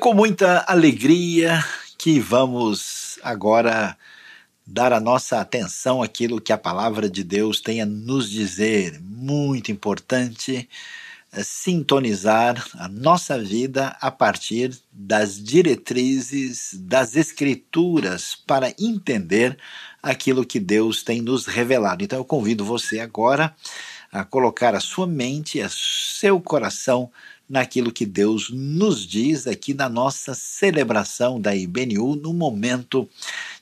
com muita alegria que vamos agora dar a nossa atenção àquilo que a palavra de Deus tem a nos dizer. Muito importante é sintonizar a nossa vida a partir das diretrizes das Escrituras para entender aquilo que Deus tem nos revelado. Então eu convido você agora a colocar a sua mente, e seu coração naquilo que Deus nos diz aqui na nossa celebração da IBNU, no momento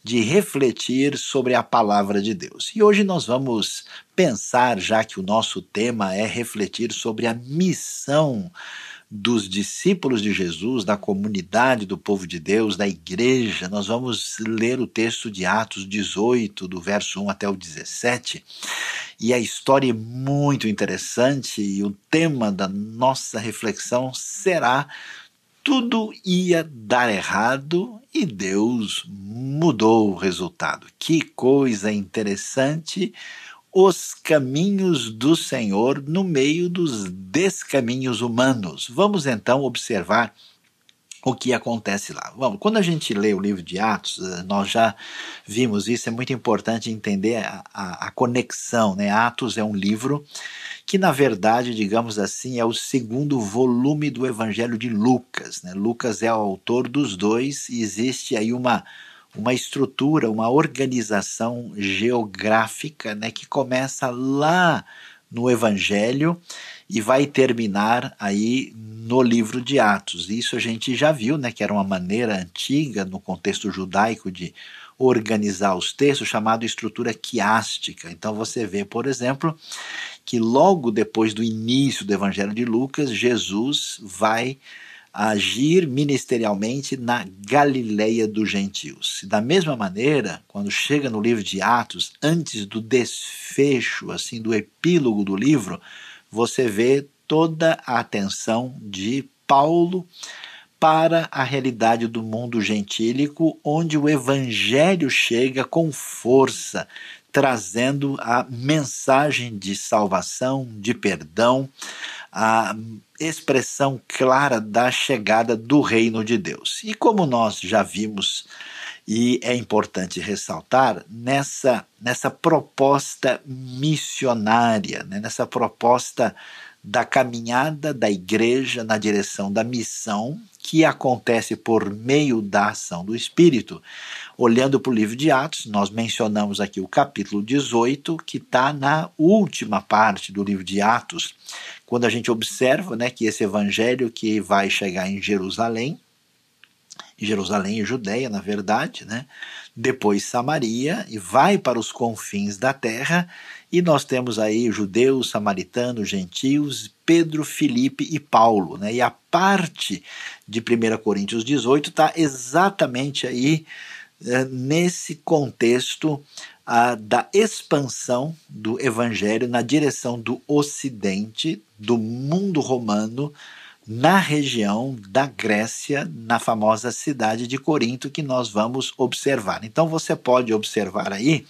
de refletir sobre a palavra de Deus. E hoje nós vamos pensar, já que o nosso tema é refletir sobre a missão dos discípulos de Jesus, da comunidade do povo de Deus, da igreja. Nós vamos ler o texto de Atos 18, do verso 1 até o 17. E a história é muito interessante e o tema da nossa reflexão será tudo ia dar errado e Deus mudou o resultado. Que coisa interessante! Os caminhos do Senhor no meio dos descaminhos humanos. Vamos então observar o que acontece lá. Quando a gente lê o livro de Atos, eh, nós já vimos isso, é muito importante entender a, a, a conexão. Né? Atos é um livro que, na verdade, digamos assim, é o segundo volume do Evangelho de Lucas. Né? Lucas é o autor dos dois e existe aí uma uma estrutura, uma organização geográfica né, que começa lá no Evangelho e vai terminar aí no livro de Atos. Isso a gente já viu, né, que era uma maneira antiga no contexto judaico de organizar os textos, chamado estrutura quiástica. Então você vê, por exemplo, que logo depois do início do Evangelho de Lucas, Jesus vai agir ministerialmente na Galileia dos gentios. Da mesma maneira, quando chega no livro de Atos, antes do desfecho, assim, do epílogo do livro, você vê toda a atenção de Paulo para a realidade do mundo gentílico, onde o evangelho chega com força, trazendo a mensagem de salvação, de perdão, a expressão clara da chegada do reino de Deus. E como nós já vimos, e é importante ressaltar, nessa, nessa proposta missionária, né, nessa proposta da caminhada da igreja na direção da missão, que acontece por meio da ação do Espírito. Olhando para o livro de Atos, nós mencionamos aqui o capítulo 18, que está na última parte do livro de Atos, quando a gente observa né, que esse evangelho que vai chegar em Jerusalém, Jerusalém e Judéia, na verdade, né? depois Samaria, e vai para os confins da terra, e nós temos aí judeus, samaritanos, gentios, Pedro, Filipe e Paulo. Né? E a parte de 1 Coríntios 18 está exatamente aí nesse contexto a, da expansão do evangelho na direção do ocidente, do mundo romano, na região da Grécia, na famosa cidade de Corinto, que nós vamos observar. Então você pode observar aí,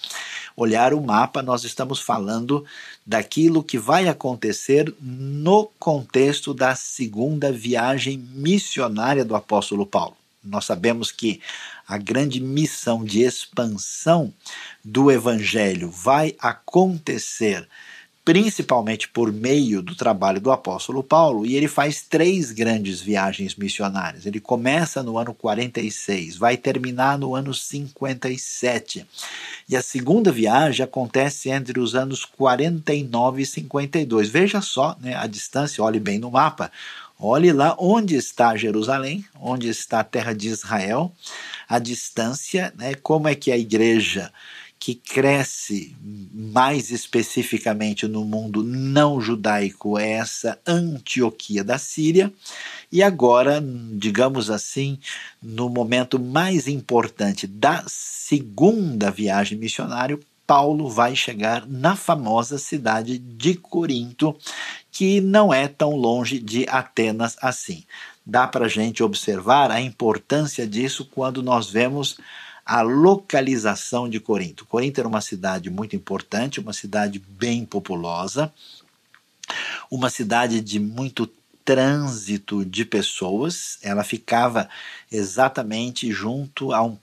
olhar o mapa, nós estamos falando daquilo que vai acontecer no contexto da segunda viagem missionária do apóstolo Paulo. Nós sabemos que a grande missão de expansão do evangelho vai acontecer principalmente por meio do trabalho do apóstolo Paulo, e ele faz três grandes viagens missionárias. Ele começa no ano 46, vai terminar no ano 57. E a segunda viagem acontece entre os anos 49 e 52. Veja só né, a distância, olhe bem no mapa. Olhe lá onde está Jerusalém, onde está a terra de Israel, a distância, né, como é que a igreja que cresce mais especificamente no mundo não judaico é essa Antioquia da Síria. E agora, digamos assim, no momento mais importante da segunda viagem missionária, Paulo vai chegar na famosa cidade de Corinto, que não é tão longe de Atenas assim. Dá para a gente observar a importância disso quando nós vemos a localização de Corinto. Corinto era uma cidade muito importante, uma cidade bem populosa, uma cidade de muito trânsito de pessoas, ela ficava exatamente junto a um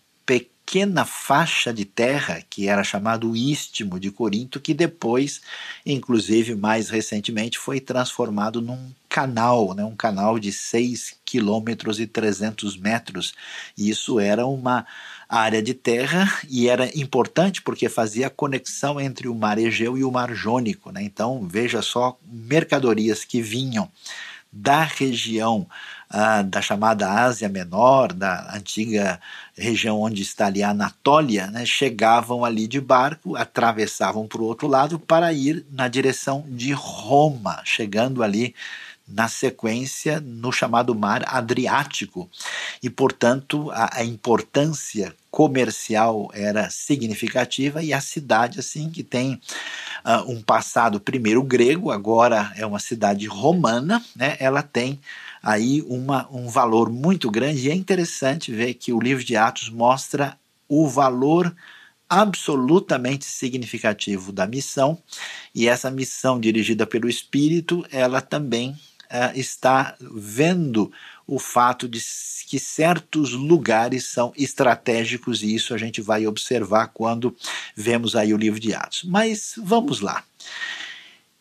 pequena faixa de terra que era chamado Istmo de Corinto, que depois, inclusive mais recentemente, foi transformado num canal, né, um canal de 6 quilômetros e 300 metros. E isso era uma área de terra e era importante porque fazia a conexão entre o mar Egeu e o mar Jônico. Né? Então, veja só, mercadorias que vinham da região da chamada Ásia Menor, da antiga região onde está ali a Anatólia, né, chegavam ali de barco, atravessavam para o outro lado para ir na direção de Roma, chegando ali na sequência no chamado Mar Adriático. E, portanto, a, a, importância comercial era significativa e a cidade, assim, que tem uh, um passado primeiro grego, agora é uma cidade romana, né, ela tem aí uma, um valor muito grande e é interessante ver que o livro de Atos mostra o valor absolutamente significativo da missão e essa missão dirigida pelo Espírito ela também está vendo o fato de que certos lugares são estratégicos e isso a gente vai observar quando vemos aí o livro de Atos. Mas vamos lá.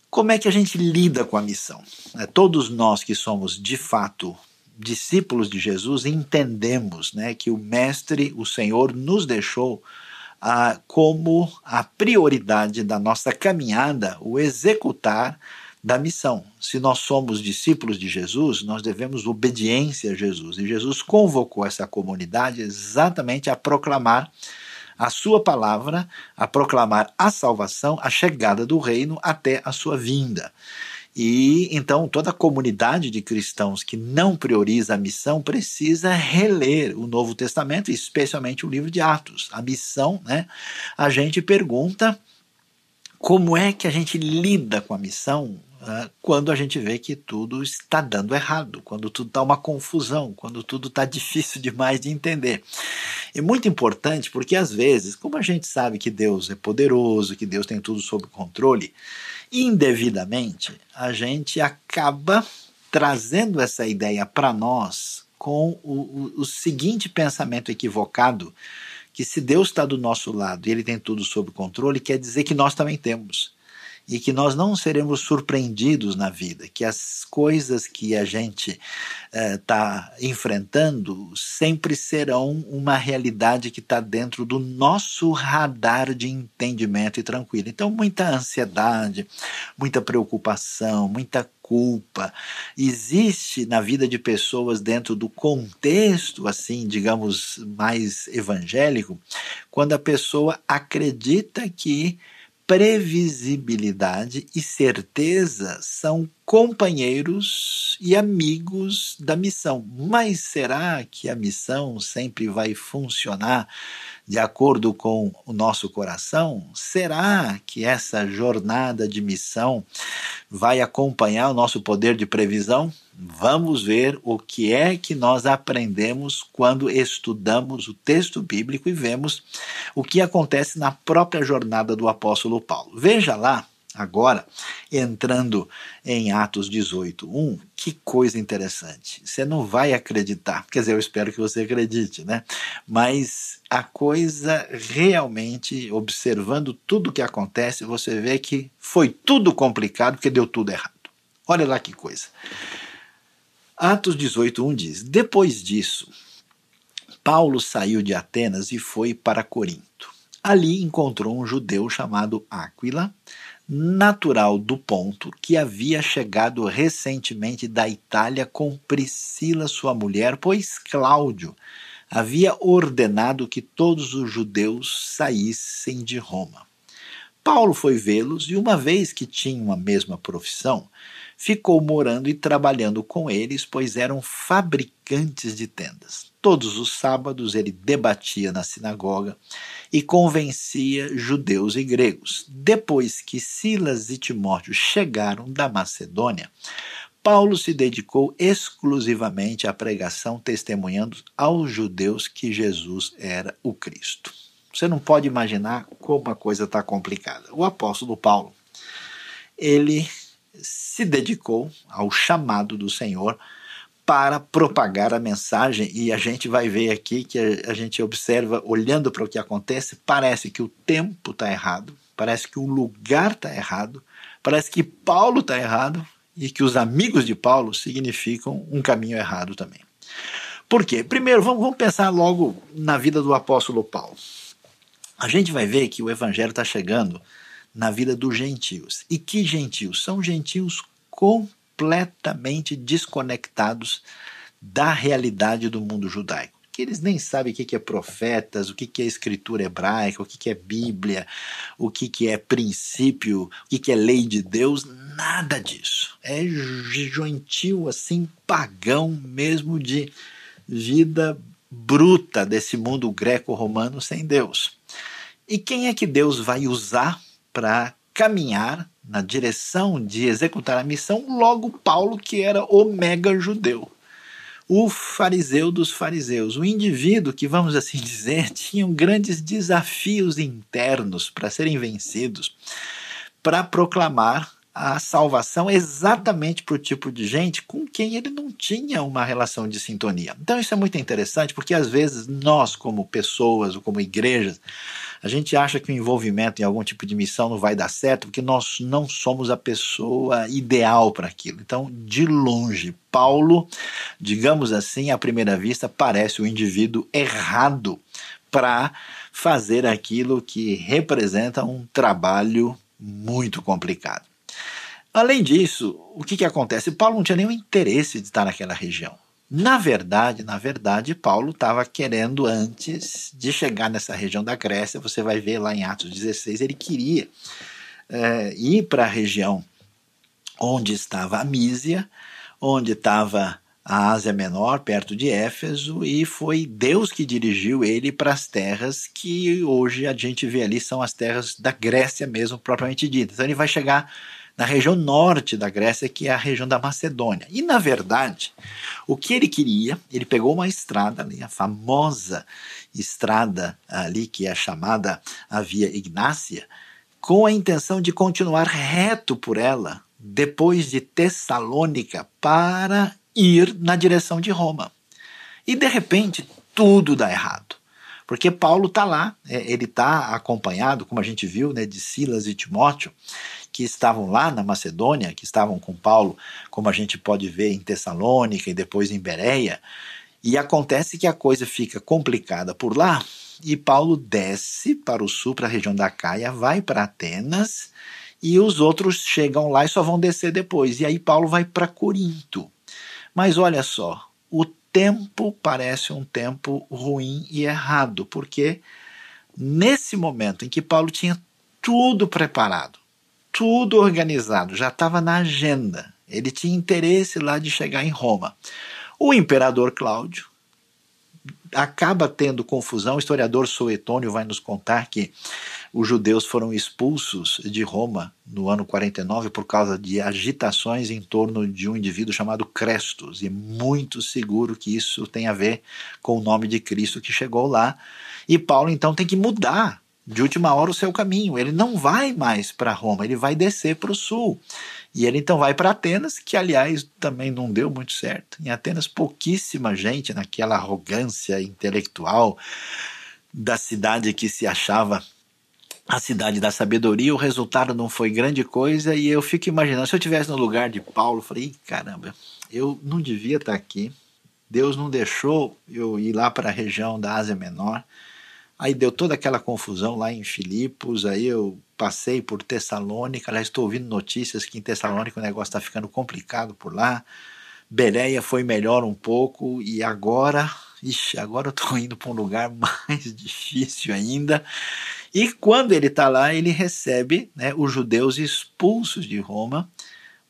Como é que a gente lida com a missão? É, todos nós que somos de fato discípulos de Jesus entendemos né, que o Mestre, o Senhor, nos deixou ah, como a prioridade da nossa caminhada o executar da missão. Se nós somos discípulos de Jesus, nós devemos obediência a Jesus. E Jesus convocou essa comunidade exatamente a proclamar a sua palavra, a proclamar a salvação, a chegada do reino até a sua vinda. E então toda a comunidade de cristãos que não prioriza a missão precisa reler o Novo Testamento, especialmente o livro de Atos. A missão, né? A gente pergunta como é que a gente lida com a missão uh, quando a gente vê que tudo está dando errado, quando tudo está uma confusão, quando tudo está difícil demais de entender. E muito importante porque às vezes, como a gente sabe que Deus é poderoso, que Deus tem tudo sob controle, indevidamente a gente acaba trazendo essa ideia para nós com o, o, o seguinte pensamento equivocado que se Deus está do nosso lado e Ele tem tudo sob controle, quer dizer que nós também temos e que nós não seremos surpreendidos na vida, que as coisas que a gente está eh, enfrentando sempre serão uma realidade que está dentro do nosso radar de entendimento e tranquilo. Então, muita ansiedade, muita preocupação, muita culpa existe na vida de pessoas dentro do contexto assim, digamos, mais evangélico, quando a pessoa acredita que previsibilidade e certeza são companheiros e amigos da missão. Mas será que a missão sempre vai funcionar de acordo com o nosso coração? Será que essa jornada de missão vai acompanhar o nosso poder de previsão? Vamos ver o que é que nós aprendemos quando estudamos o texto bíblico e vemos o que acontece na própria jornada do apóstolo Paulo. Veja lá Agora, entrando em Atos 18, 1, que coisa interessante. Você não vai acreditar, quer dizer, eu espero que você acredite, né? Mas a coisa realmente, observando tudo o que acontece, você vê que foi tudo complicado porque deu tudo errado. Olha lá que coisa. Atos 18, 1 diz: Depois disso, Paulo saiu de Atenas e foi para Corinto. Ali encontrou um judeu chamado Áquila natural do ponto, que havia chegado recentemente da Itália com Priscila, sua mulher, pois Cláudio havia ordenado que todos os judeus saíssem de Roma. Paulo foi vê-los e, uma vez que tinham a mesma profissão, ficou morando e trabalhando com eles, pois eram fabricantes de tendas. Todos os sábados ele debatia na sinagoga e convencia judeus e gregos. Depois que Silas e Timóteo chegaram da Macedônia, Paulo se dedicou exclusivamente à pregação, testemunhando aos judeus que Jesus era o Cristo. Você não pode imaginar como a coisa está complicada. O apóstolo Paulo, ele se dedicou ao chamado do Senhor para propagar a mensagem, e a gente vai ver aqui que a, a gente observa, olhando para o que acontece, parece que o tempo está errado, parece que o lugar está errado, parece que Paulo está errado e que os amigos de Paulo significam um caminho errado também. Por quê? Primeiro, vamos, vamos pensar logo na vida do apóstolo Paulo. A gente vai ver que o evangelho está chegando na vida dos gentios. E que gentios? São gentios completamente desconectados da realidade do mundo judaico. Que eles nem sabem o que é profetas, o que é escritura hebraica, o que é Bíblia, o que é princípio, o que é lei de Deus, nada disso. É gentio assim, pagão mesmo de vida bruta desse mundo greco-romano sem Deus. E quem é que Deus vai usar para caminhar na direção de executar a missão? Logo, Paulo, que era o mega judeu. O fariseu dos fariseus, o indivíduo que, vamos assim dizer, tinha grandes desafios internos para serem vencidos, para proclamar a salvação exatamente para o tipo de gente com quem ele não tinha uma relação de sintonia. Então isso é muito interessante porque às vezes nós, como pessoas ou como igrejas, a gente acha que o envolvimento em algum tipo de missão não vai dar certo porque nós não somos a pessoa ideal para aquilo. Então, de longe, Paulo, digamos assim, à primeira vista, parece o indivíduo errado para fazer aquilo que representa um trabalho muito complicado. Além disso, o que, que acontece? Paulo não tinha nenhum interesse de estar naquela região. Na verdade, na verdade, Paulo estava querendo antes de chegar nessa região da Grécia, você vai ver lá em Atos 16, ele queria é, ir para a região onde estava a Mísia, onde estava a Ásia Menor, perto de Éfeso, e foi Deus que dirigiu ele para as terras que hoje a gente vê ali são as terras da Grécia mesmo, propriamente dita. Então ele vai chegar na região norte da Grécia, que é a região da Macedônia. E, na verdade, o que ele queria, ele pegou uma estrada ali, a famosa estrada ali, que é chamada a Via Ignácia, com a intenção de continuar reto por ela, depois de Tessalônica, para ir na direção de Roma. E, de repente, tudo dá errado. Porque Paulo está lá, é, ele está acompanhado, como a gente viu, né, de Silas e Timóteo, que estavam lá na Macedônia, que estavam com Paulo, como a gente pode ver em Tessalônica e depois em Bereia. E acontece que a coisa fica complicada por lá, e Paulo desce para o sul, para a região da Caia, vai para Atenas, e os outros chegam lá e só vão descer depois. E aí Paulo vai para Corinto. Mas olha só, o tempo parece um tempo ruim e errado, porque nesse momento em que Paulo tinha tudo preparado, tudo organizado, já estava na agenda. Ele tinha interesse lá de chegar em Roma. O imperador Cláudio acaba tendo confusão. O historiador Suetônio vai nos contar que os judeus foram expulsos de Roma no ano 49 por causa de agitações em torno de um indivíduo chamado Crestos. E é muito seguro que isso tem a ver com o nome de Cristo que chegou lá. E Paulo então tem que mudar de última hora o seu caminho. Ele não vai mais para Roma, ele vai descer para o sul. E ele então vai para Atenas, que aliás também não deu muito certo. Em Atenas, pouquíssima gente, naquela arrogância intelectual da cidade que se achava a cidade da sabedoria, o resultado não foi grande coisa, e eu fico imaginando, se eu tivesse no lugar de Paulo, eu falei, caramba, eu não devia estar aqui, Deus não deixou eu ir lá para a região da Ásia Menor, Aí deu toda aquela confusão lá em Filipos, aí eu passei por Tessalônica, aliás, estou ouvindo notícias que em Tessalônica o negócio está ficando complicado por lá. Bereia foi melhor um pouco e agora, ixi, agora eu estou indo para um lugar mais difícil ainda. E quando ele está lá, ele recebe né, os judeus expulsos de Roma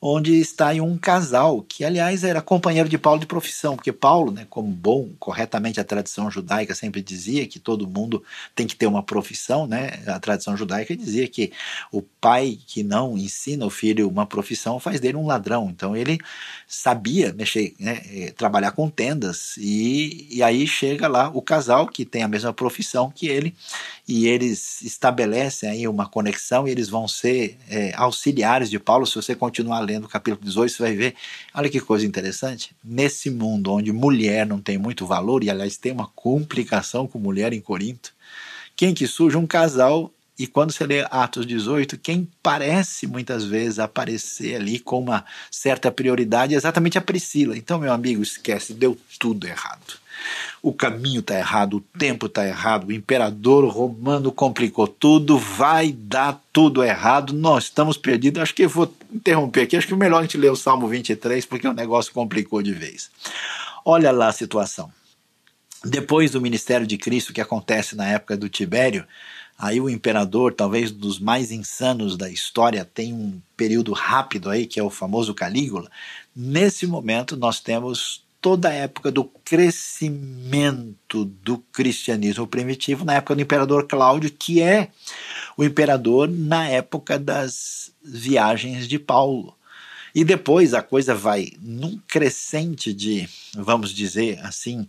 onde está um casal, que aliás era companheiro de Paulo de profissão, porque Paulo, né, como bom, corretamente a tradição judaica sempre dizia que todo mundo tem que ter uma profissão, né? A tradição judaica dizia que o pai que não ensina o filho uma profissão faz dele um ladrão. Então ele sabia mexer, né, eh, trabalhar com tendas e, e aí chega lá o casal que tem a mesma profissão que ele e eles estabelecem aí uma conexão e eles vão ser é, auxiliares de Paulo. Se você continuar lendo o capítulo 18, você vai ver, olha que coisa interessante, nesse mundo onde mulher não tem muito valor, e aliás tem uma complicação com mulher em Corinto, quem que surge? Um casal e quando você lê Atos 18, quem parece muitas vezes aparecer ali com uma certa prioridade é exatamente a Priscila. Então, meu amigo, esquece, deu tudo errado. O caminho está errado, o tempo está errado, o imperador romano complicou tudo, vai dar tudo errado, nós estamos perdidos. Acho que vou interromper aqui, acho que é melhor a gente ler o Salmo 23, porque o negócio complicou de vez. Olha lá a situação. Depois do ministério de Cristo, que acontece na época do Tibério, Aí o imperador, talvez dos mais insanos da história, tem um período rápido aí, que é o famoso Calígula. Nesse momento, nós temos toda a época do crescimento do cristianismo primitivo, na época do imperador Cláudio, que é o imperador na época das viagens de Paulo. E depois a coisa vai num crescente de, vamos dizer assim,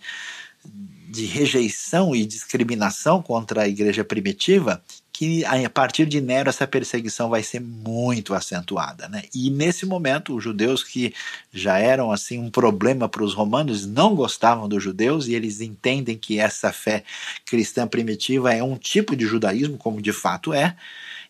de rejeição e discriminação contra a igreja primitiva, que a partir de Nero essa perseguição vai ser muito acentuada, né? E nesse momento os judeus que já eram assim um problema para os romanos não gostavam dos judeus e eles entendem que essa fé cristã primitiva é um tipo de judaísmo, como de fato é.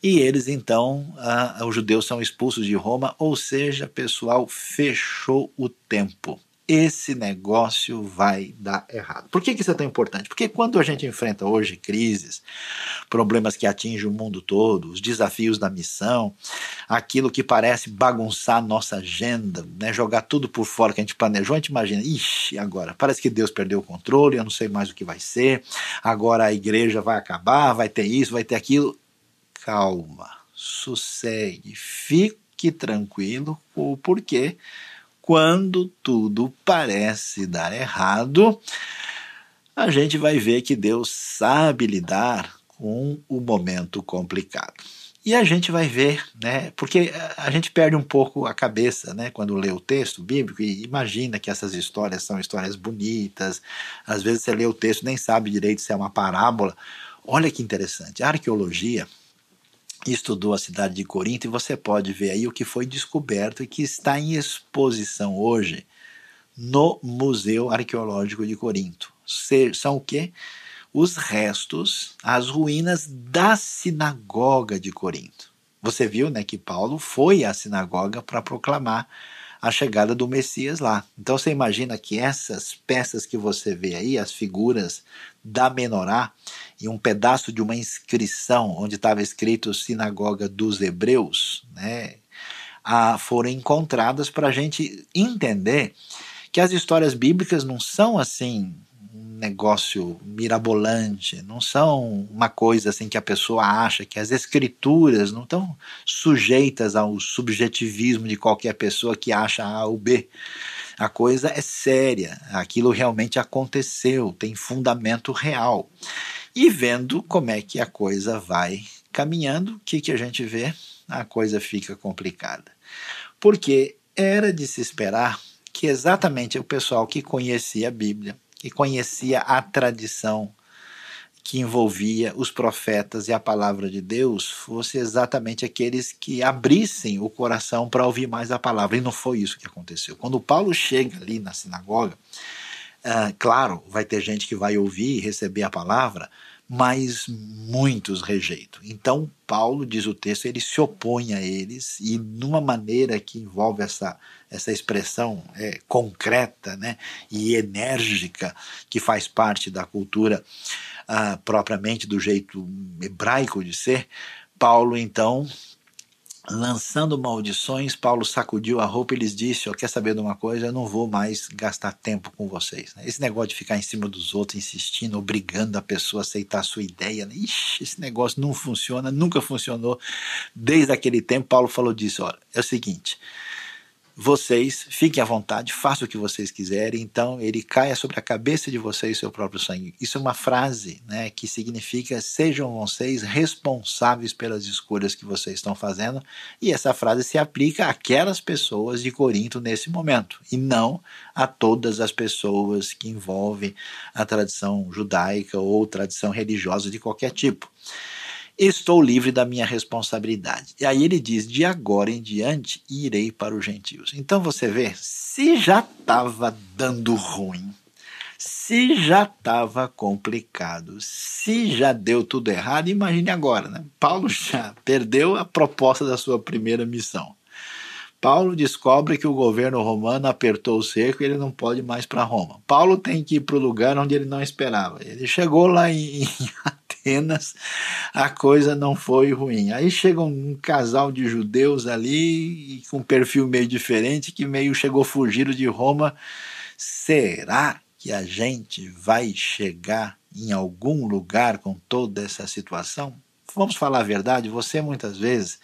E eles então, uh, os judeus são expulsos de Roma, ou seja, pessoal, fechou o tempo esse negócio vai dar errado. Por que, que isso é tão importante? Porque quando a gente enfrenta hoje crises, problemas que atingem o mundo todo, os desafios da missão, aquilo que parece bagunçar nossa agenda, né, jogar tudo por fora que a gente planejou, a gente imagina, ixi, agora, parece que Deus perdeu o controle, eu não sei mais o que vai ser, agora a igreja vai acabar, vai ter isso, vai ter aquilo. Calma, sossegue, fique tranquilo, porque quando tudo parece dar errado, a gente vai ver que Deus sabe lidar com o momento complicado. E a gente vai ver, né? Porque a gente perde um pouco a cabeça, né? Quando lê o texto bíblico e imagina que essas histórias são histórias bonitas. Às vezes você lê o texto nem sabe direito se é uma parábola. Olha que interessante. A arqueologia estudou a cidade de Corinto e você pode ver aí o que foi descoberto e que está em exposição hoje no Museu Arqueológico de Corinto. São o quê? Os restos, as ruínas da sinagoga de Corinto. Você viu né, que Paulo foi à sinagoga para proclamar a chegada do Messias lá. Então você imagina que essas peças que você vê aí, as figuras da menorá e um pedaço de uma inscrição onde estava escrito Sinagoga dos Hebreus, né, a, foram encontradas para a gente entender que as histórias bíblicas não são assim negócio mirabolante, não são uma coisa assim que a pessoa acha que as escrituras não estão sujeitas ao subjetivismo de qualquer pessoa que acha A ou B. A coisa é séria, aquilo realmente aconteceu, tem fundamento real. E vendo como é que a coisa vai caminhando, o que, que a gente vê? A coisa fica complicada. Porque era de se esperar que exatamente o pessoal que conhecia a Bíblia, que conhecia a tradição que envolvia os profetas e a palavra de Deus fosse exatamente aqueles que abrissem o coração para ouvir mais a palavra. E não foi isso que aconteceu. Quando Paulo chega ali na sinagoga, uh, claro, vai ter gente que vai ouvir e receber a palavra, mas muitos rejeitam. Então, Paulo, diz o texto, ele se opõe a eles e, numa maneira que envolve essa, essa expressão é, concreta né, e enérgica, que faz parte da cultura ah, propriamente do jeito hebraico de ser, Paulo, então, lançando maldições, Paulo sacudiu a roupa e lhes disse: oh, Quer saber de uma coisa? Eu não vou mais gastar tempo com vocês. Né? Esse negócio de ficar em cima dos outros, insistindo, obrigando a pessoa a aceitar a sua ideia, né? Ixi, esse negócio não funciona, nunca funcionou. Desde aquele tempo, Paulo falou disso: Olha, é o seguinte. Vocês fiquem à vontade, façam o que vocês quiserem, então ele caia sobre a cabeça de vocês seu próprio sangue. Isso é uma frase né, que significa sejam vocês responsáveis pelas escolhas que vocês estão fazendo, e essa frase se aplica àquelas pessoas de Corinto nesse momento, e não a todas as pessoas que envolvem a tradição judaica ou tradição religiosa de qualquer tipo estou livre da minha responsabilidade. E aí ele diz: de agora em diante irei para os gentios. Então você vê, se já estava dando ruim, se já estava complicado, se já deu tudo errado, imagine agora, né? Paulo já perdeu a proposta da sua primeira missão. Paulo descobre que o governo romano apertou o cerco e ele não pode mais para Roma. Paulo tem que ir para o lugar onde ele não esperava. Ele chegou lá em Atenas, a coisa não foi ruim. Aí chega um casal de judeus ali, com um perfil meio diferente, que meio chegou fugido de Roma. Será que a gente vai chegar em algum lugar com toda essa situação? Vamos falar a verdade, você muitas vezes,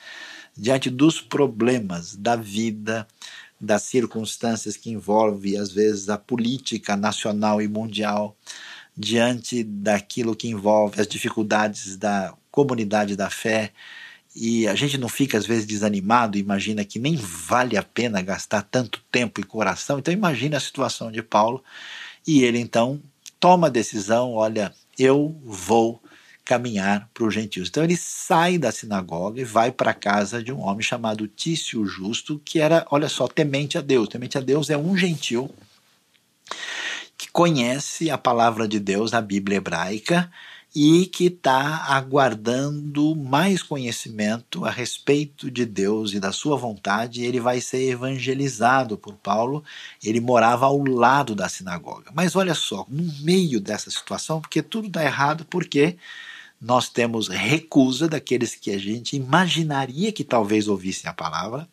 diante dos problemas da vida, das circunstâncias que envolvem, às vezes, a política nacional e mundial, diante daquilo que envolve as dificuldades da comunidade da fé. E a gente não fica às vezes desanimado, imagina que nem vale a pena gastar tanto tempo e coração. Então imagina a situação de Paulo e ele então toma a decisão, olha, eu vou caminhar para os gentios. Então ele sai da sinagoga e vai para a casa de um homem chamado Tício Justo, que era, olha só, temente a Deus. Temente a Deus é um gentil que conhece a palavra de Deus, a Bíblia hebraica, e que está aguardando mais conhecimento a respeito de Deus e da sua vontade, ele vai ser evangelizado por Paulo. Ele morava ao lado da sinagoga. Mas olha só, no meio dessa situação, porque tudo dá errado, porque nós temos recusa daqueles que a gente imaginaria que talvez ouvissem a palavra,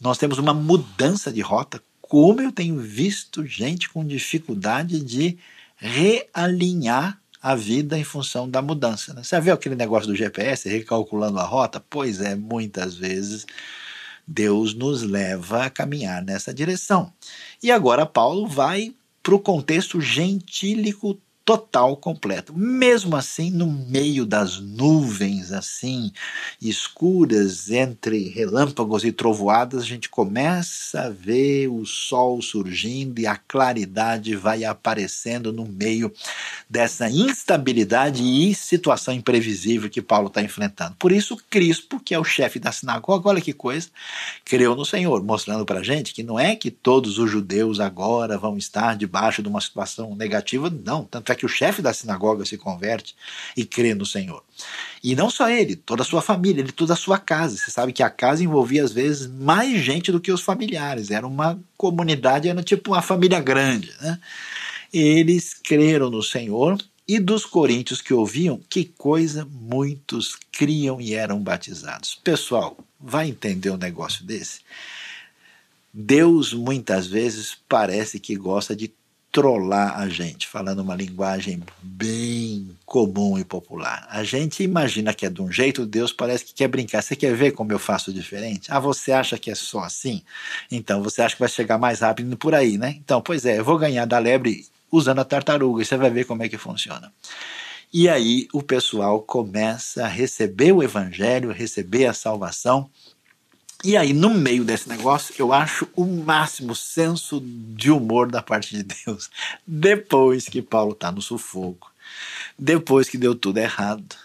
nós temos uma mudança de rota, como eu tenho visto gente com dificuldade de realinhar a vida em função da mudança. Né? Você viu aquele negócio do GPS recalculando a rota? Pois é, muitas vezes Deus nos leva a caminhar nessa direção. E agora Paulo vai para o contexto gentílico total, completo. Mesmo assim, no meio das nuvens assim escuras entre relâmpagos e trovoadas, a gente começa a ver o sol surgindo e a claridade vai aparecendo no meio dessa instabilidade e situação imprevisível que Paulo está enfrentando. Por isso, Crispo, que é o chefe da sinagoga, olha que coisa, creu no Senhor, mostrando para gente que não é que todos os judeus agora vão estar debaixo de uma situação negativa, não. Tanto é que o chefe da sinagoga se converte e crê no Senhor. E não só ele, toda a sua família, ele, toda a sua casa. Você sabe que a casa envolvia às vezes mais gente do que os familiares. Era uma comunidade, era tipo uma família grande. Né? Eles creram no Senhor e dos coríntios que ouviam, que coisa muitos criam e eram batizados. Pessoal, vai entender um negócio desse? Deus muitas vezes parece que gosta de trollar a gente, falando uma linguagem bem comum e popular. A gente imagina que é de um jeito, Deus parece que quer brincar. Você quer ver como eu faço diferente? Ah, você acha que é só assim? Então você acha que vai chegar mais rápido por aí, né? Então, pois é, eu vou ganhar da lebre usando a tartaruga, e você vai ver como é que funciona. E aí o pessoal começa a receber o evangelho, receber a salvação e aí, no meio desse negócio, eu acho o máximo senso de humor da parte de Deus. Depois que Paulo está no sufoco, depois que deu tudo errado,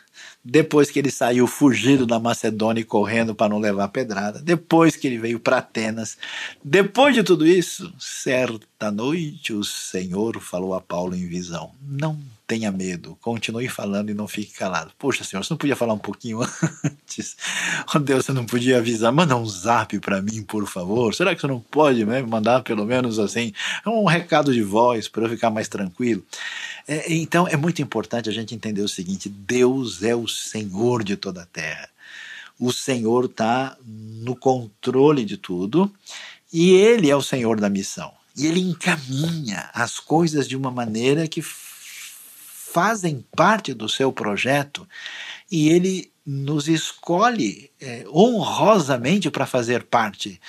depois que ele saiu fugido da Macedônia e correndo para não levar pedrada, depois que ele veio para Atenas, depois de tudo isso, certa noite o Senhor falou a Paulo em visão: Não tenha medo, continue falando e não fique calado. Poxa, senhor, você não podia falar um pouquinho antes? Oh, Deus, você não podia avisar? Manda um zap para mim, por favor. Será que você não pode né, mandar pelo menos assim um recado de voz para eu ficar mais tranquilo? É, então é muito importante a gente entender o seguinte: Deus é o Senhor de toda a terra. O Senhor está no controle de tudo e Ele é o Senhor da missão. E Ele encaminha as coisas de uma maneira que fazem parte do seu projeto e ele nos escolhe é, honrosamente para fazer parte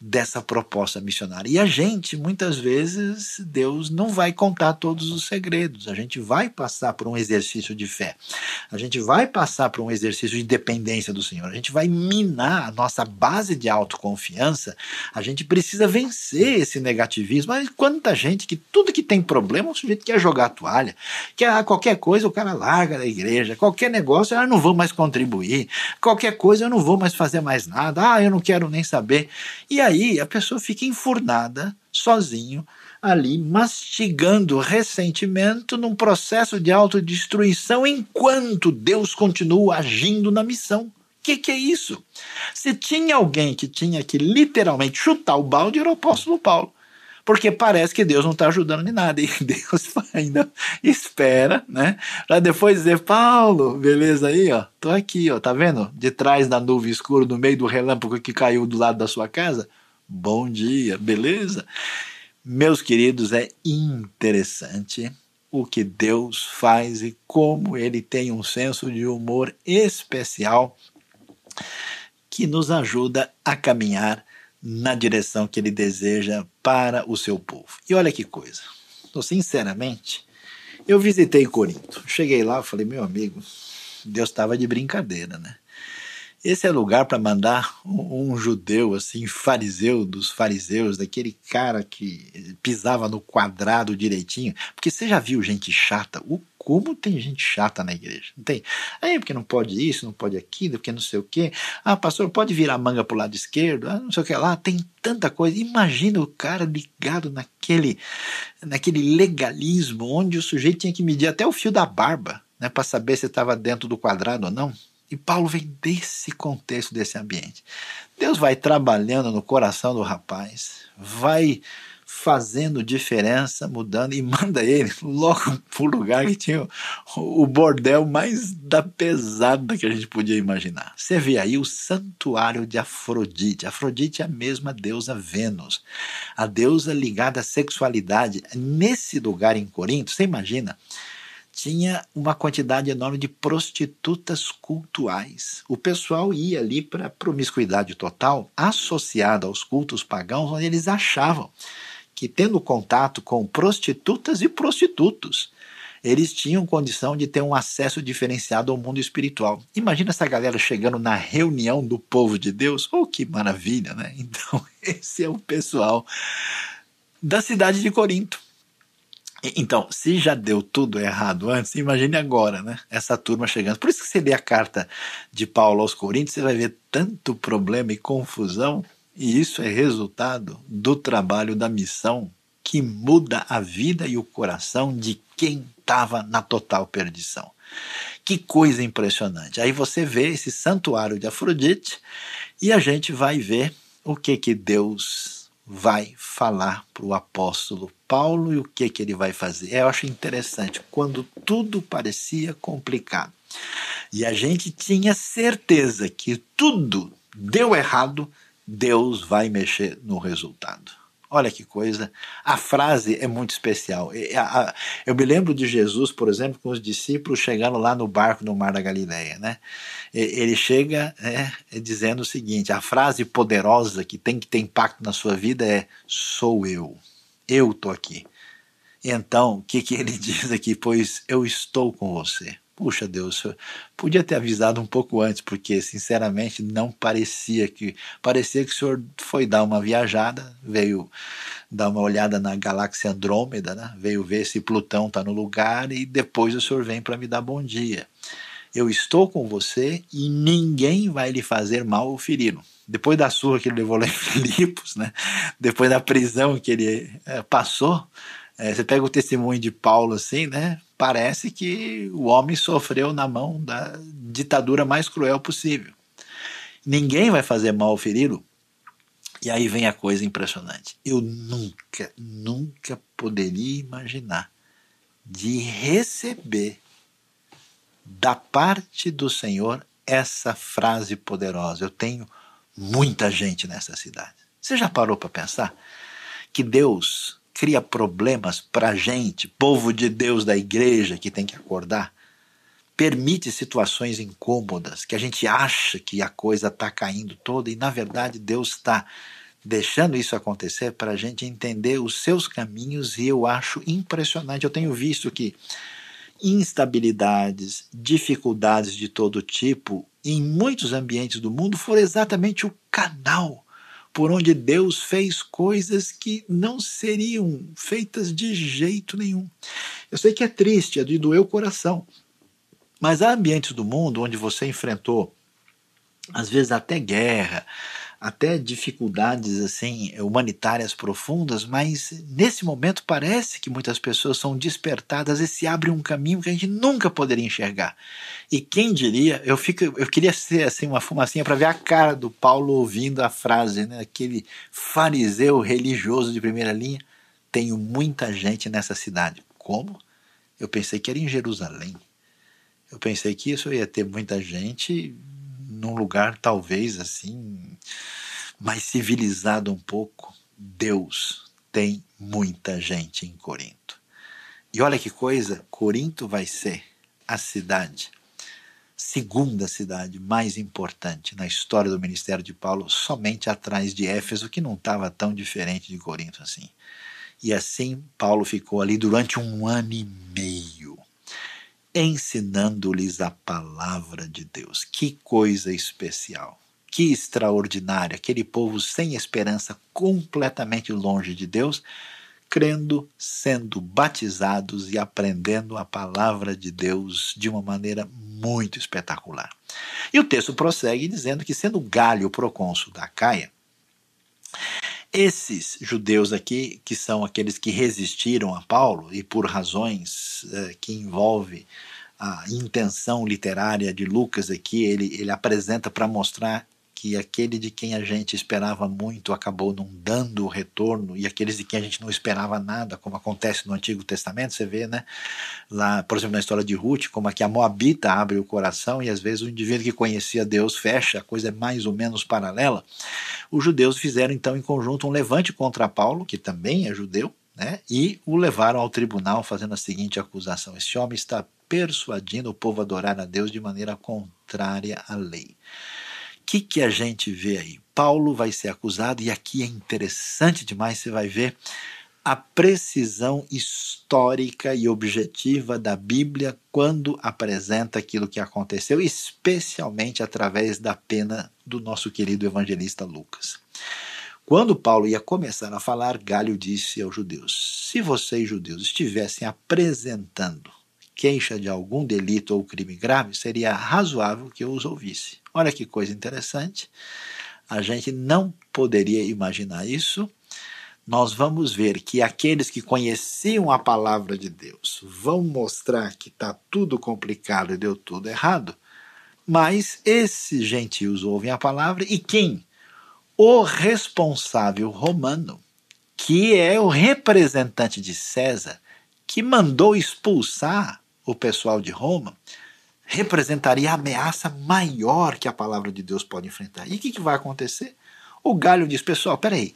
dessa proposta missionária. E a gente, muitas vezes, Deus não vai contar todos os segredos. A gente vai passar por um exercício de fé. A gente vai passar por um exercício de dependência do Senhor. A gente vai minar a nossa base de autoconfiança. A gente precisa vencer esse negativismo. Mas quanta gente que tudo que tem problema, o sujeito quer jogar a toalha, quer qualquer coisa, o cara larga da igreja, qualquer negócio, ah, eu não vou mais contribuir, qualquer coisa, eu não vou mais fazer mais nada, ah, eu não quero nem saber. E aí aí a pessoa fica enfurnada, sozinho, ali, mastigando ressentimento num processo de autodestruição enquanto Deus continua agindo na missão. O que, que é isso? Se tinha alguém que tinha que literalmente chutar o balde, era o apóstolo Paulo porque parece que Deus não está ajudando em nada. E Deus ainda espera, né? Para depois dizer, Paulo, beleza aí, ó, tô aqui, ó, tá vendo? De trás da nuvem escura, no meio do relâmpago que caiu do lado da sua casa, Bom dia, beleza? Meus queridos, é interessante o que Deus faz e como ele tem um senso de humor especial que nos ajuda a caminhar na direção que ele deseja para o seu povo. E olha que coisa, então, sinceramente, eu visitei Corinto. Cheguei lá, falei, meu amigo, Deus estava de brincadeira, né? Esse é lugar para mandar um, um, judeu, assim, fariseu dos fariseus, daquele cara que pisava no quadrado direitinho. Porque você já viu gente chata? O como tem gente chata na igreja? Não tem? Aí, porque não pode isso, não pode aquilo, porque não sei o quê. Ah, pastor, pode virar a manga para o lado esquerdo? Ah, não sei o que lá. Tem tanta coisa. Imagina o cara ligado naquele, naquele legalismo, onde o sujeito tinha que medir até o fio da barba, né, para saber se estava dentro do quadrado ou não. E Paulo vem desse contexto, desse ambiente. Deus vai trabalhando no coração do rapaz, vai fazendo diferença, mudando, e manda ele logo para o lugar que tinha o, bordel mais da pesada que a gente podia imaginar. Você vê aí o santuário de Afrodite. Afrodite é a mesma deusa Vênus, a deusa ligada à sexualidade. Nesse lugar em Corinto, você imagina tinha uma quantidade enorme de prostitutas cultuais. O pessoal ia ali para promiscuidade total, associada aos cultos pagãos, onde eles achavam que, tendo contato com prostitutas e prostitutos, eles tinham condição de ter um acesso diferenciado ao mundo espiritual. Imagina essa galera chegando na reunião do povo de Deus. Oh, que maravilha, né? Então, esse é o pessoal da cidade de Corinto. Então, se já deu tudo errado antes, imagine agora, né? Essa turma chegando. Por isso que você lê a carta de Paulo aos Coríntios, você vai ver tanto problema e confusão, e isso é resultado do trabalho da missão que muda a vida e o coração de quem estava na total perdição. Que coisa impressionante. Aí você vê esse santuário de Afrodite e a gente vai ver o que que Deus vai falar para o apóstolo Paulo e o que, que ele vai fazer. Eu acho interessante, quando tudo parecia complicado e a gente tinha certeza que tudo deu errado, Deus vai mexer no resultado. Olha que coisa. A frase é muito especial. Eu me lembro de Jesus, por exemplo, com os discípulos chegando lá no barco no Mar da Galileia. Né? Ele chega né, dizendo o seguinte: a frase poderosa que tem que ter impacto na sua vida é: sou eu. Eu estou aqui. Então, o que, que ele diz aqui? Pois eu estou com você. Puxa Deus, podia ter avisado um pouco antes, porque sinceramente não parecia que. Parecia que o senhor foi dar uma viajada, veio dar uma olhada na galáxia Andrômeda, né? veio ver se Plutão está no lugar e depois o senhor vem para me dar bom dia. Eu estou com você e ninguém vai lhe fazer mal ou feri-lo. Depois da surra que ele levou lá em Filipos, né? depois da prisão que ele é, passou, é, você pega o testemunho de Paulo assim, né? parece que o homem sofreu na mão da ditadura mais cruel possível. Ninguém vai fazer mal ao ferido. E aí vem a coisa impressionante. Eu nunca, nunca poderia imaginar de receber da parte do Senhor essa frase poderosa. Eu tenho muita gente nessa cidade. Você já parou para pensar que Deus cria problemas para a gente, povo de Deus da igreja que tem que acordar. Permite situações incômodas que a gente acha que a coisa está caindo toda e na verdade Deus está deixando isso acontecer para a gente entender os seus caminhos e eu acho impressionante. Eu tenho visto que instabilidades, dificuldades de todo tipo em muitos ambientes do mundo foram exatamente o canal por onde Deus fez coisas que não seriam feitas de jeito nenhum. Eu sei que é triste, é de doer o coração, mas há ambientes do mundo onde você enfrentou, às vezes até guerra, até dificuldades assim humanitárias profundas, mas nesse momento parece que muitas pessoas são despertadas e se abre um caminho que a gente nunca poderia enxergar. E quem diria, eu fico, eu queria ser assim uma fumacinha para ver a cara do Paulo ouvindo a frase, né, aquele fariseu religioso de primeira linha, tenho muita gente nessa cidade. Como? Eu pensei que era em Jerusalém. Eu pensei que isso ia ter muita gente num lugar talvez assim mais civilizado um pouco, Deus tem muita gente em Corinto. E olha que coisa, Corinto vai ser a cidade, segunda cidade mais importante na história do ministério de Paulo, somente atrás de Éfeso, que não estava tão diferente de Corinto assim. E assim Paulo ficou ali durante um ano e meio ensinando-lhes a palavra de Deus. Que coisa especial, que extraordinária, aquele povo sem esperança, completamente longe de Deus, crendo, sendo batizados e aprendendo a palavra de Deus de uma maneira muito espetacular. E o texto prossegue dizendo que, sendo Galho procônsul da Caia, esses judeus aqui, que são aqueles que resistiram a Paulo, e por razões eh, que envolve a intenção literária de Lucas aqui, ele, ele apresenta para mostrar que aquele de quem a gente esperava muito acabou não dando o retorno, e aqueles de quem a gente não esperava nada, como acontece no Antigo Testamento, você vê, né? Lá, por exemplo, na história de Ruth, como aqui a Moabita abre o coração e às vezes o indivíduo que conhecia Deus fecha, a coisa é mais ou menos paralela. Os judeus fizeram então em conjunto um levante contra Paulo, que também é judeu, né? E o levaram ao tribunal fazendo a seguinte acusação: esse homem está persuadindo o povo a adorar a Deus de maneira contrária à lei que, que a gente vê aí? Paulo vai ser acusado, e aqui é interessante demais, você vai ver a precisão histórica e objetiva da Bíblia quando apresenta aquilo que aconteceu, especialmente através da pena do nosso querido evangelista Lucas. Quando Paulo ia começar a falar, Galho disse aos judeus: Se vocês, judeus, estivessem apresentando queixa de algum delito ou crime grave, seria razoável que eu os ouvisse. Olha que coisa interessante. A gente não poderia imaginar isso. Nós vamos ver que aqueles que conheciam a palavra de Deus vão mostrar que está tudo complicado e deu tudo errado, mas esses gentios ouvem a palavra e quem? O responsável romano, que é o representante de César, que mandou expulsar o pessoal de Roma, representaria a ameaça maior que a palavra de Deus pode enfrentar. E o que, que vai acontecer? O Galho diz: pessoal, peraí,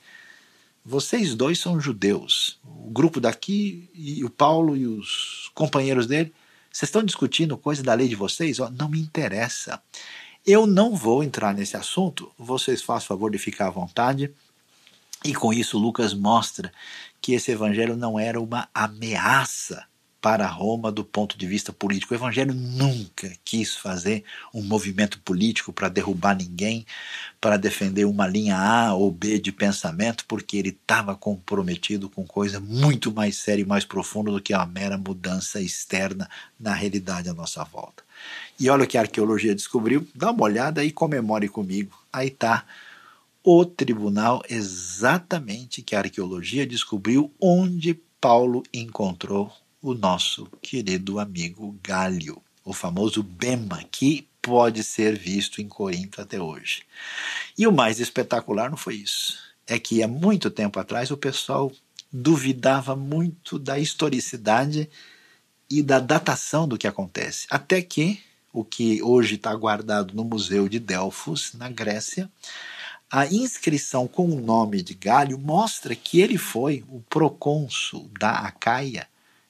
vocês dois são judeus, o grupo daqui e o Paulo e os companheiros dele, vocês estão discutindo coisa da lei de vocês? Oh, não me interessa. Eu não vou entrar nesse assunto, vocês façam favor de ficar à vontade. E com isso, Lucas mostra que esse evangelho não era uma ameaça para Roma do ponto de vista político. O Evangelho nunca quis fazer um movimento político para derrubar ninguém, para defender uma linha A ou B de pensamento, porque ele estava comprometido com coisa muito mais séria e mais profunda do que a mera mudança externa na realidade à nossa volta. E olha o que a arqueologia descobriu, dá uma olhada e comemore comigo. Aí está o tribunal exatamente que a arqueologia descobriu onde Paulo encontrou o nosso querido amigo Galho, o famoso Bema, que pode ser visto em Corinto até hoje. E o mais espetacular não foi isso. É que há muito tempo atrás o pessoal duvidava muito da historicidade e da datação do que acontece. Até que o que hoje está guardado no Museu de Delfos, na Grécia, a inscrição com o nome de Galho mostra que ele foi o procônsul da Acaia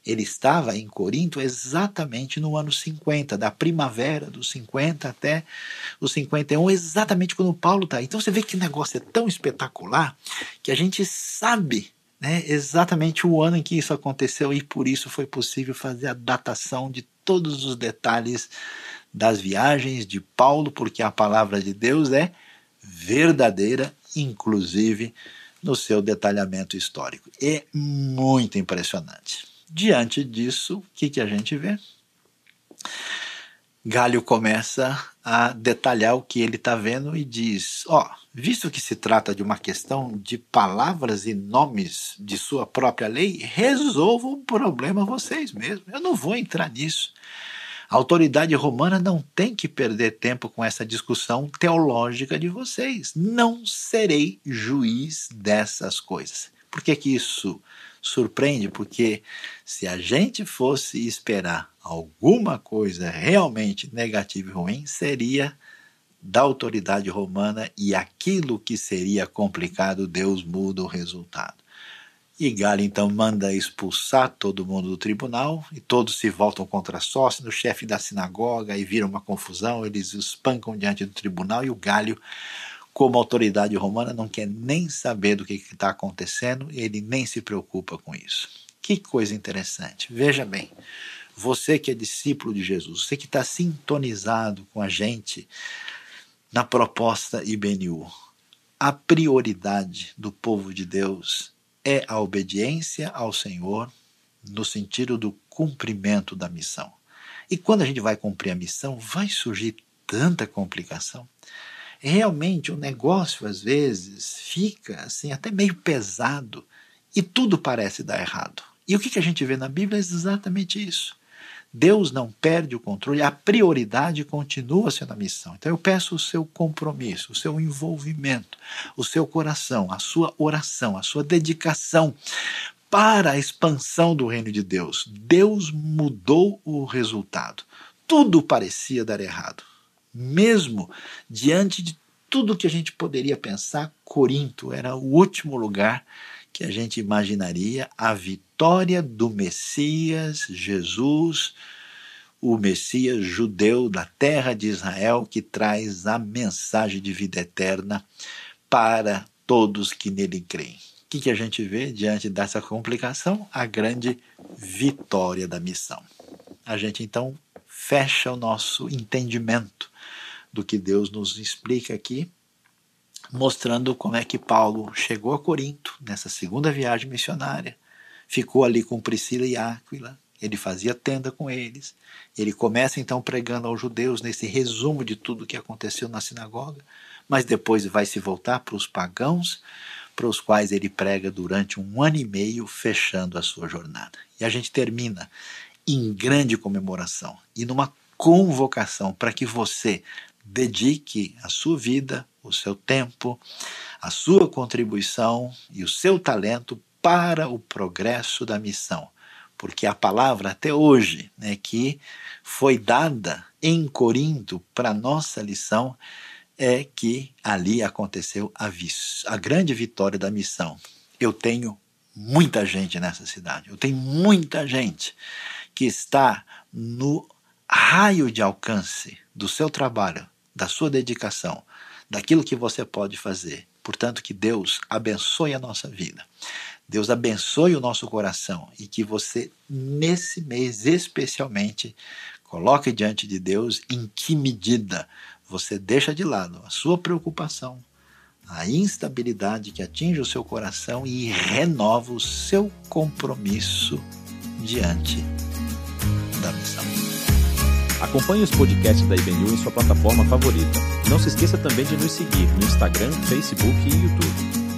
Ele estava em Corinto exatamente no ano 50, da primavera dos 50 até os 51, exatamente quando Paulo está. Então você vê que o negócio é tão espetacular que a gente sabe né, exatamente o ano em que isso aconteceu e por isso foi possível fazer a datação de todos os detalhes das viagens de Paulo, porque a palavra de Deus é verdadeira, inclusive no seu detalhamento histórico. É muito impressionante. Diante disso, o que, que a gente vê? Galho começa a detalhar o que ele está vendo e diz: Ó, oh, visto que se trata de uma questão de palavras e nomes de sua própria lei, resolvam o problema vocês mesmos. Eu não vou entrar nisso. A autoridade romana não tem que perder tempo com essa discussão teológica de vocês. Não serei juiz dessas coisas. Por que, que isso surpreende? Porque se a gente fosse esperar alguma coisa realmente negativa e ruim, seria da autoridade romana e aquilo que seria complicado, Deus muda o resultado. E Galho então manda expulsar todo mundo do tribunal e todos se voltam contra sócio, no chefe da sinagoga e vira uma confusão, eles espancam diante do tribunal e o Galho, como autoridade romana, não quer nem saber do que está acontecendo, ele nem se preocupa com isso. Que coisa interessante. Veja bem, você que é discípulo de Jesus, você que está sintonizado com a gente na proposta IBNU, a prioridade do povo de Deus é a obediência ao Senhor no sentido do cumprimento da missão. E quando a gente vai cumprir a missão, vai surgir tanta complicação. Realmente o negócio às vezes fica assim até meio pesado e tudo parece dar errado. E o que a gente vê na Bíblia é exatamente isso. Deus não perde o controle, a prioridade continua sendo a missão. Então eu peço o seu compromisso, o seu envolvimento, o seu coração, a sua oração, a sua dedicação para a expansão do reino de Deus. Deus mudou o resultado. Tudo parecia dar errado. Mesmo diante de tudo que a gente poderia pensar, Corinto era o último lugar que a gente imaginaria a vitória do Messias, Jesus, o Messias judeu da terra de Israel, que traz a mensagem de vida eterna para todos que nele creem. O que, que a gente vê diante dessa complicação? A grande vitória da missão. A gente então fecha o nosso entendimento do que Deus nos explica aqui mostrando como é que Paulo chegou a Corinto nessa segunda viagem missionária, ficou ali com Priscila e Áquila, ele fazia tenda com eles. Ele começa então pregando aos judeus nesse resumo de tudo o que aconteceu na sinagoga, mas depois vai se voltar para os pagãos, para os quais ele prega durante um ano e meio, fechando a sua jornada. E a gente termina em grande comemoração e numa convocação para que você dedique a sua vida, o seu tempo, a sua contribuição e o seu talento para o progresso da missão. Porque a palavra até hoje né, que foi dada em Corinto para nossa lição é que ali aconteceu a, a grande vitória da missão. Eu tenho muita gente nessa cidade, eu tenho muita gente que está no raio de alcance do seu trabalho, da sua dedicação, daquilo que você pode fazer. Portanto, que Deus abençoe a nossa vida. Deus abençoe o nosso coração e que você, nesse mês especialmente, coloque diante de Deus em que medida você deixa de lado a sua preocupação, a instabilidade que atinge o seu coração e renova o seu compromisso diante da missão. Acompanhe os podcasts da IBNU em sua plataforma favorita. Não se esqueça também de nos seguir no Instagram, Facebook e YouTube.